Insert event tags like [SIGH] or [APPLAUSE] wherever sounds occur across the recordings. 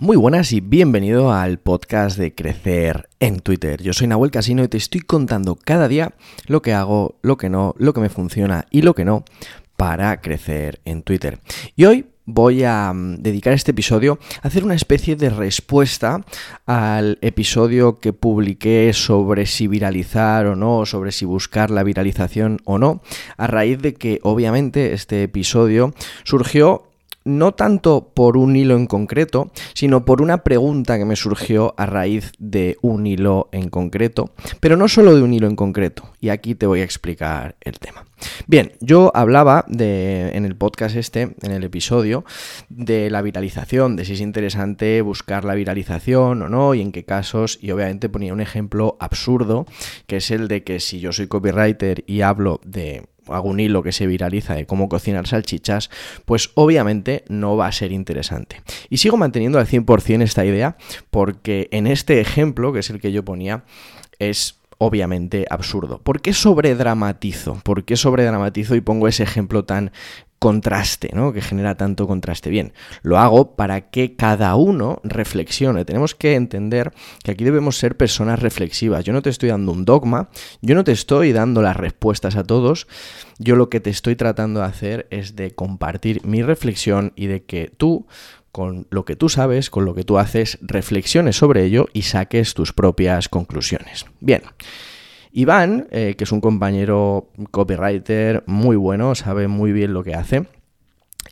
Muy buenas y bienvenido al podcast de Crecer en Twitter. Yo soy Nahuel Casino y te estoy contando cada día lo que hago, lo que no, lo que me funciona y lo que no para crecer en Twitter. Y hoy voy a mm, dedicar este episodio a hacer una especie de respuesta al episodio que publiqué sobre si viralizar o no, sobre si buscar la viralización o no, a raíz de que obviamente este episodio surgió no tanto por un hilo en concreto, sino por una pregunta que me surgió a raíz de un hilo en concreto, pero no solo de un hilo en concreto, y aquí te voy a explicar el tema. Bien, yo hablaba de, en el podcast este, en el episodio, de la viralización, de si es interesante buscar la viralización o no, y en qué casos, y obviamente ponía un ejemplo absurdo, que es el de que si yo soy copywriter y hablo de hago un hilo que se viraliza de cómo cocinar salchichas, pues obviamente no va a ser interesante. Y sigo manteniendo al 100% esta idea porque en este ejemplo, que es el que yo ponía, es obviamente absurdo. ¿Por qué sobredramatizo? ¿Por qué sobredramatizo y pongo ese ejemplo tan contraste, ¿no? Que genera tanto contraste. Bien, lo hago para que cada uno reflexione. Tenemos que entender que aquí debemos ser personas reflexivas. Yo no te estoy dando un dogma, yo no te estoy dando las respuestas a todos. Yo lo que te estoy tratando de hacer es de compartir mi reflexión y de que tú con lo que tú sabes, con lo que tú haces, reflexiones sobre ello y saques tus propias conclusiones. Bien. Iván, eh, que es un compañero copywriter muy bueno, sabe muy bien lo que hace,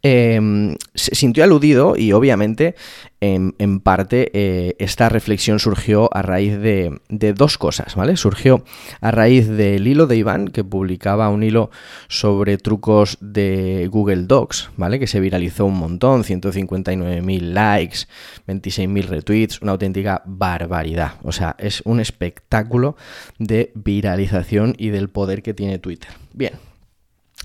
em, se sintió aludido y obviamente en, parte eh, esta reflexión surgió a raíz de, dos cosas, ¿vale? Surgió a raíz del hilo de Iván, que publicaba un hilo sobre trucos de Google Docs, ¿vale? Que se viralizó un montón, 159.000 likes, 26.000 retweets, una auténtica barbaridad. O sea, es un espectáculo de viralización y del poder que tiene Twitter. Bien,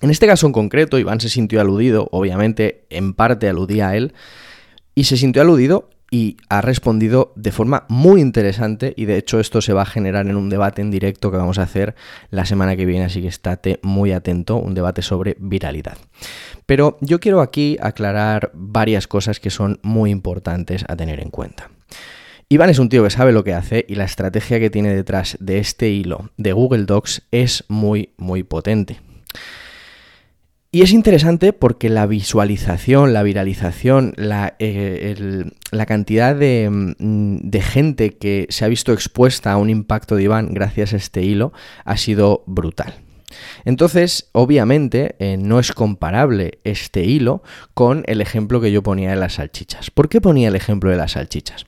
en este caso en concreto, Iván se sintió aludido, obviamente en parte aludía a él, y se sintió aludido y ha respondido de forma muy interesante y de hecho esto se va a generar en un debate en directo que vamos a hacer la semana que viene, así que estate muy atento, un debate sobre viralidad. Pero yo quiero aquí aclarar varias cosas que son muy importantes a tener en cuenta. Iván es un tío que sabe lo que hace y la estrategia que tiene detrás de este hilo de Google Docs es muy, muy potente. Y es interesante porque la visualización, la viralización, la, eh, cantidad mm, de, gente que se ha visto expuesta a un impacto de Iván gracias a este hilo ha sido brutal. Entonces, obviamente, eh, no es comparable este hilo con el ejemplo que yo ponía de las salchichas. ¿Por qué ponía el ejemplo de las salchichas?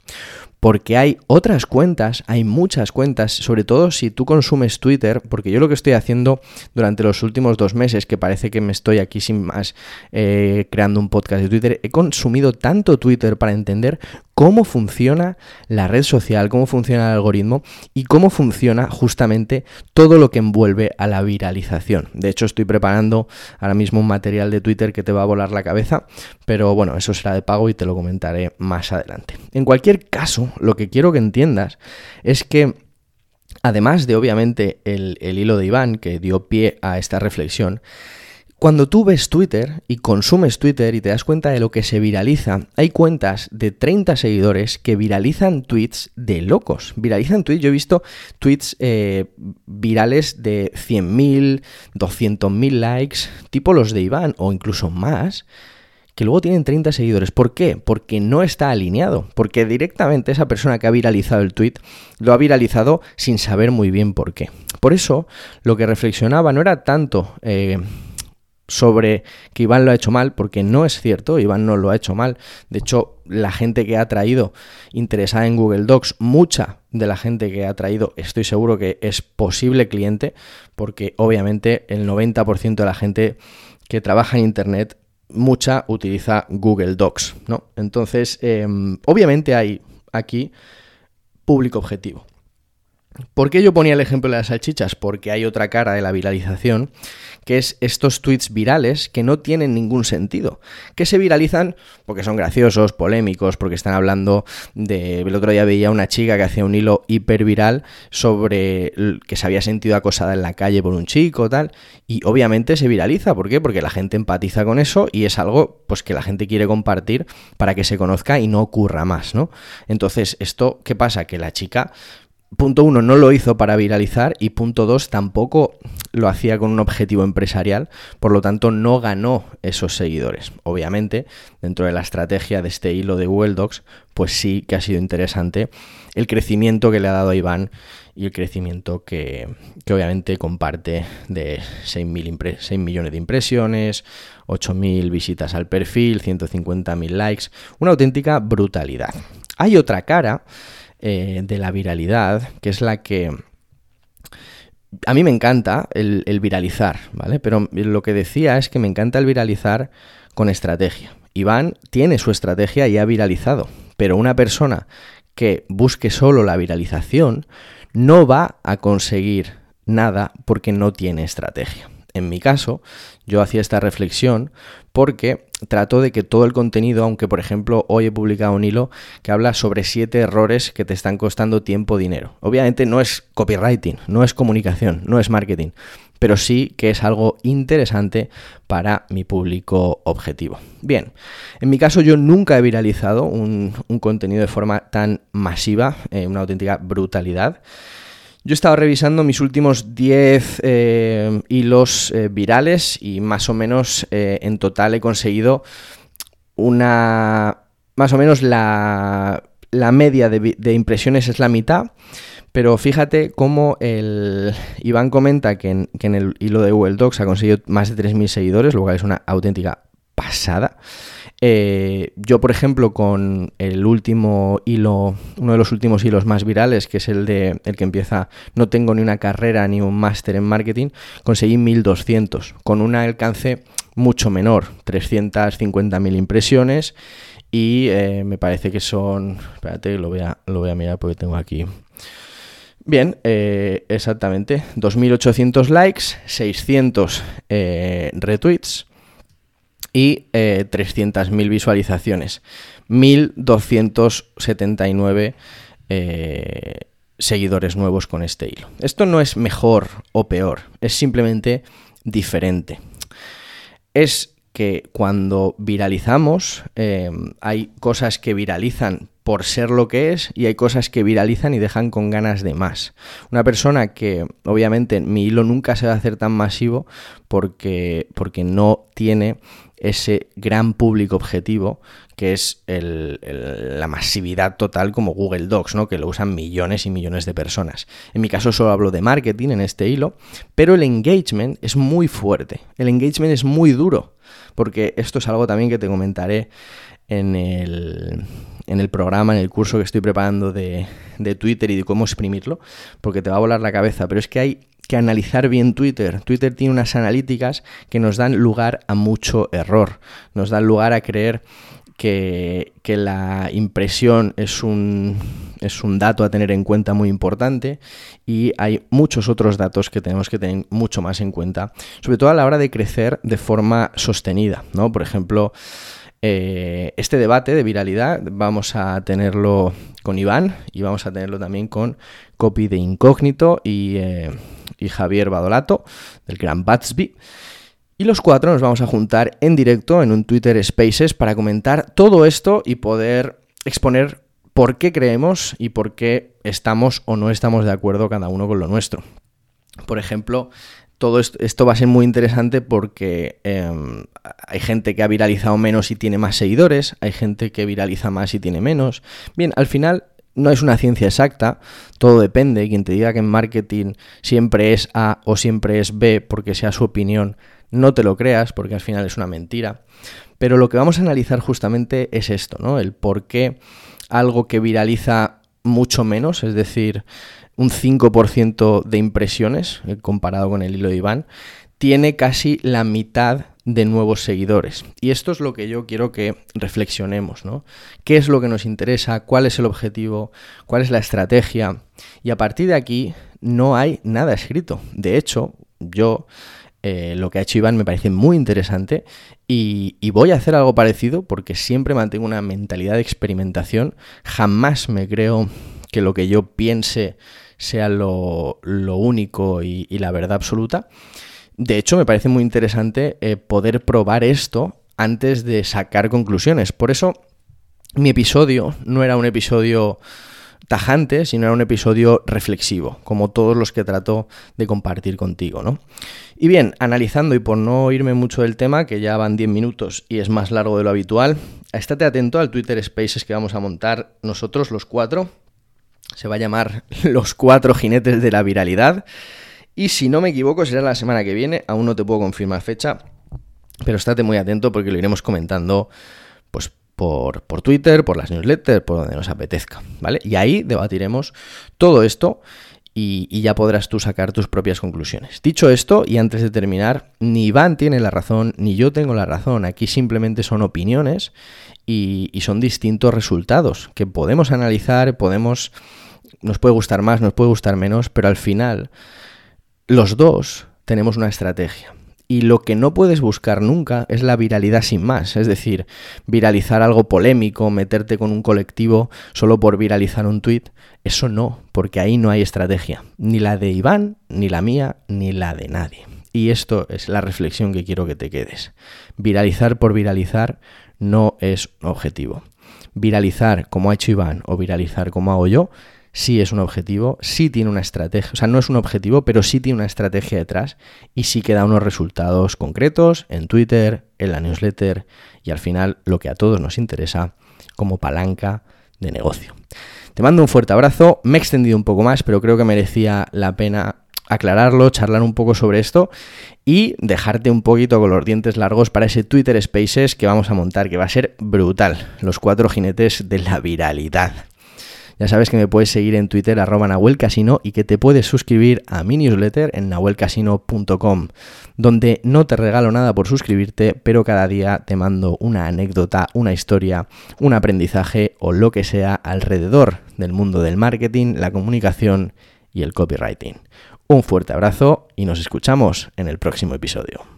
Porque hay otras cuentas, hay muchas cuentas, sobre todo si tú consumes Twitter, porque yo lo que estoy haciendo durante los últimos dos meses, que parece que me estoy aquí sin más eh, creando un podcast de Twitter, he consumido tanto Twitter para entender cómo funciona la red social, cómo funciona el algoritmo y cómo funciona justamente todo lo que envuelve a la viralización. De hecho, estoy preparando ahora mismo un material de Twitter que te va a volar la cabeza, pero bueno, eso será de pago y te lo comentaré más adelante. En cualquier caso, lo que quiero que entiendas es que además de obviamente el, el hilo de Iván que dio pie a esta reflexión, cuando tú ves Twitter y consumes Twitter y te das cuenta de lo que se viraliza, hay cuentas de 30 seguidores que viralizan tweets de locos. Viralizan tweets, yo he visto tweets eh, virales de 100.000, 200.000 likes, tipo los de Iván o incluso más, que luego tienen 30 seguidores. ¿Por qué? Porque no está alineado. Porque directamente esa persona que ha viralizado el tweet lo ha viralizado sin saber muy bien por qué. Por eso, lo que reflexionaba no era tanto... Eh, sobre que Iván lo ha hecho mal, porque no es cierto, Iván no lo ha hecho mal. De hecho, la gente que ha traído interesada en Google Docs, mucha de la gente que ha traído, estoy seguro que es posible cliente, porque obviamente el 90% de la gente que trabaja en Internet, mucha utiliza Google Docs, ¿no? Entonces, em, obviamente hay aquí público objetivo. ¿Por qué yo ponía el ejemplo de las salchichas? Porque hay otra cara de la viralización, que es estos tweets virales que no tienen ningún sentido, que se viralizan porque son graciosos, polémicos, porque están hablando de... El otro día veía una chica que hacía un hilo hiper viral sobre que se había sentido acosada en la calle por un chico, tal, y obviamente se viraliza, ¿por qué? Porque la gente empatiza con eso y es algo pues que la gente quiere compartir para que se conozca y no ocurra más, ¿no? Entonces, esto, ¿qué pasa? Que la chica punto uno, no lo hizo para viralizar y punto dos, tampoco lo hacía con un objetivo empresarial, por lo tanto no ganó esos seguidores. Obviamente, dentro de la estrategia de este hilo de Google Docs, pues sí que ha sido interesante el crecimiento que le ha dado a Iván y el crecimiento que, obviamente comparte de 6, 6 millones de impresiones, 8.000 visitas al perfil, 150.000 likes, una auténtica brutalidad. Hay otra cara eh, de la viralidad, que es la que... A mí me encanta el, viralizar, ¿vale? Pero lo que decía es que me encanta el viralizar con estrategia. Iván tiene su estrategia y ha viralizado, pero una persona que busque solo la viralización no va a conseguir nada porque no tiene estrategia. En mi caso, yo hacía esta reflexión porque trato de que todo el contenido, aunque por ejemplo hoy he publicado un hilo que habla sobre siete errores que te están costando tiempo, dinero. Obviamente no es copywriting, no es comunicación, no es marketing, pero sí que es algo interesante para mi público objetivo. Bien, en mi caso yo nunca he viralizado un, contenido de forma tan masiva, eh, una auténtica brutalidad. Yo he estado revisando mis últimos 10 eh, hilos eh, virales y más o menos eh, en total he conseguido una... Más o menos la, media de, impresiones es la mitad, pero fíjate cómo el Iván comenta que en, que en el hilo de Google Docs ha conseguido más de 3.000 seguidores, lo cual es una auténtica pasada. Eh, yo, por ejemplo, con el último hilo, uno de los últimos hilos más virales, que es el de el que empieza no tengo ni una carrera ni un máster en marketing, conseguí 1200 con un alcance mucho menor, 350.000 impresiones y eh, me parece que son, espérate, lo voy a, lo voy a mirar porque tengo aquí Bien, eh, exactamente. 2.800 likes, 600 retweets, y 300.000 eh, visualizaciones. 1.279 eh, seguidores nuevos con este hilo. Esto no es mejor o peor, es simplemente diferente. Es que cuando viralizamos eh, hay cosas que viralizan por ser lo que es y hay cosas que viralizan y dejan con ganas de más. Una persona que obviamente mi hilo nunca se va a hacer tan masivo porque, porque no tiene ese gran público objetivo que es la masividad total como Google Docs, ¿no? que lo usan millones y millones de personas. En mi caso solo hablo de marketing en este hilo, pero el engagement es muy fuerte, el engagement es muy duro, porque esto es algo también que te comentaré en el, en el programa, en el curso que estoy preparando de, de Twitter y de cómo exprimirlo, porque te va a volar la cabeza, pero es que hay que analizar bien Twitter. Twitter tiene unas analíticas que nos dan lugar a mucho error, nos dan lugar a creer que, la impresión es un, es un dato a tener en cuenta muy importante y hay muchos otros datos que tenemos que tener mucho más en cuenta, sobre todo a la hora de crecer de forma sostenida, ¿no? Por ejemplo, eh, este debate de viralidad vamos a tenerlo con Iván y vamos a tenerlo también con Copy de Incógnito y, eh, y Javier Badolato del Gran Batsby. Y los cuatro nos vamos a juntar en directo en un Twitter Spaces para comentar todo esto y poder exponer por qué creemos y por qué estamos o no estamos de acuerdo cada uno con lo nuestro. Por ejemplo, todo esto, va a ser muy interesante porque em, hay gente que ha viralizado menos y tiene más seguidores, hay gente que viraliza más y tiene menos. Bien, al final no es una ciencia exacta, todo depende. Quien te diga que en marketing siempre es A o siempre es B porque sea su opinión, no te lo creas porque al final es una mentira. Pero lo que vamos a analizar justamente es esto, ¿no? El por qué algo que viraliza mucho menos, es decir, un 5% de impresiones, eh, comparado con el hilo de Iván, tiene casi la mitad de nuevos seguidores. Y esto es lo que yo quiero que reflexionemos, ¿no? ¿Qué es lo que nos interesa? ¿Cuál es el objetivo? ¿Cuál es la estrategia? Y a partir de aquí no hay nada escrito. De hecho, yo eh, lo que ha hecho Iván me parece muy interesante y, voy a hacer algo parecido porque siempre mantengo una mentalidad de experimentación. Jamás me creo que lo que yo piense sea lo, único y, la verdad absoluta. De hecho, me parece muy interesante eh, poder probar esto antes de sacar conclusiones. Por eso, mi episodio no era un episodio tajante, sino era un episodio reflexivo, como todos los que trato de compartir contigo, ¿no? Y bien, analizando y por no irme mucho del tema, que ya van 10 minutos y es más largo de lo habitual, estate atento al Twitter Spaces que vamos a montar nosotros los cuatro. Se va a llamar [LAUGHS] Los cuatro jinetes de la viralidad. Y si no me equivoco, será la semana que viene. Aún no te puedo confirmar fecha. Pero estate muy atento porque lo iremos comentando pues, por, por, Twitter, por las newsletters, por donde nos apetezca, ¿vale? Y ahí debatiremos todo esto y, ya podrás tú sacar tus propias conclusiones. Dicho esto, y antes de terminar, ni Iván tiene la razón, ni yo tengo la razón. Aquí simplemente son opiniones y, y son distintos resultados que podemos analizar, podemos... Nos puede gustar más, nos puede gustar menos, pero al final los dos tenemos una estrategia. Y lo que no puedes buscar nunca es la viralidad sin más, es decir, viralizar algo polémico, meterte con un colectivo solo por viralizar un tuit, eso no, porque ahí no hay estrategia, ni la de Iván, ni la mía, ni la de nadie. Y esto es la reflexión que quiero que te quedes. Viralizar por viralizar no es objetivo. Viralizar como ha hecho Iván o viralizar como hago yo sí es un objetivo, sí tiene una estrategia, o sea, no es un objetivo, pero sí tiene una estrategia detrás y sí que da unos resultados concretos en Twitter, en la newsletter y al final lo que a todos nos interesa como palanca de negocio. Te mando un fuerte abrazo, me he extendido un poco más, pero creo que merecía la pena aclararlo, charlar un poco sobre esto y dejarte un poquito con los dientes largos para ese Twitter Spaces que vamos a montar, que va a ser brutal. Los cuatro jinetes de la viralidad. Ya sabes que me puedes seguir en Twitter arroba Nahuel Casino y que te puedes suscribir a mi newsletter en nahuelcasino.com, donde no te regalo nada por suscribirte, pero cada día te mando una anécdota, una historia, un aprendizaje o lo que sea alrededor del mundo del marketing, la comunicación y el copywriting. Un fuerte abrazo y nos escuchamos en el próximo episodio.